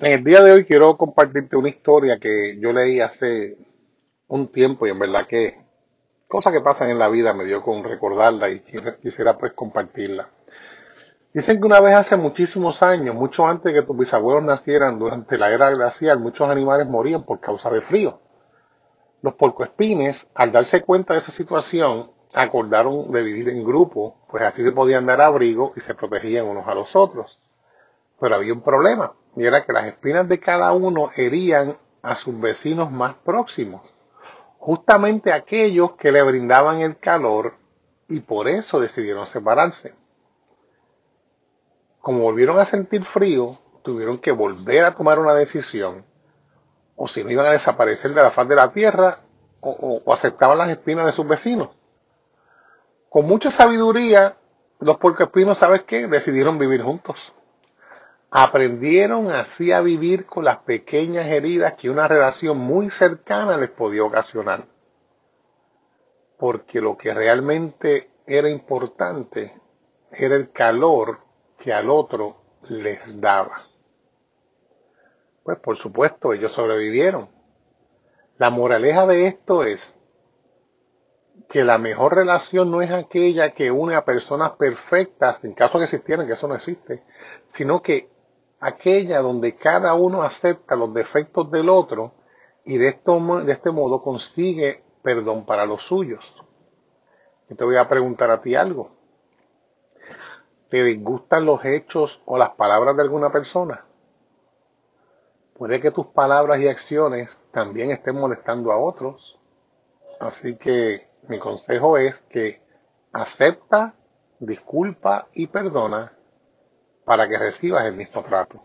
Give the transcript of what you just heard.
En el día de hoy quiero compartirte una historia que yo leí hace un tiempo y en verdad que cosas que pasan en la vida me dio con recordarla y quisiera pues compartirla. Dicen que una vez hace muchísimos años, mucho antes de que tus bisabuelos nacieran durante la era glacial, muchos animales morían por causa de frío. Los porcoespines, al darse cuenta de esa situación, acordaron de vivir en grupo, pues así se podían dar abrigo y se protegían unos a los otros. Pero había un problema, y era que las espinas de cada uno herían a sus vecinos más próximos, justamente aquellos que le brindaban el calor, y por eso decidieron separarse. Como volvieron a sentir frío, tuvieron que volver a tomar una decisión, o si no iban a desaparecer de la faz de la tierra, o, aceptaban las espinas de sus vecinos. Con mucha sabiduría, los puercoespinos, ¿sabes qué? Decidieron vivir juntos. Aprendieron así a vivir con las pequeñas heridas que una relación muy cercana les podía ocasionar. Porque lo que realmente era importante era el calor que al otro les daba. Pues por supuesto, ellos sobrevivieron. La moraleja de esto es que la mejor relación no es aquella que une a personas perfectas, en caso que existieran, que eso no existe, sino que aquella donde cada uno acepta los defectos del otro y de, este modo consigue perdón para los suyos. Yo te voy a preguntar a ti algo. ¿Te disgustan los hechos o las palabras de alguna persona? Puede que tus palabras y acciones también estén molestando a otros. Así que mi consejo es que acepta, disculpa y perdona para que recibas el mismo trato.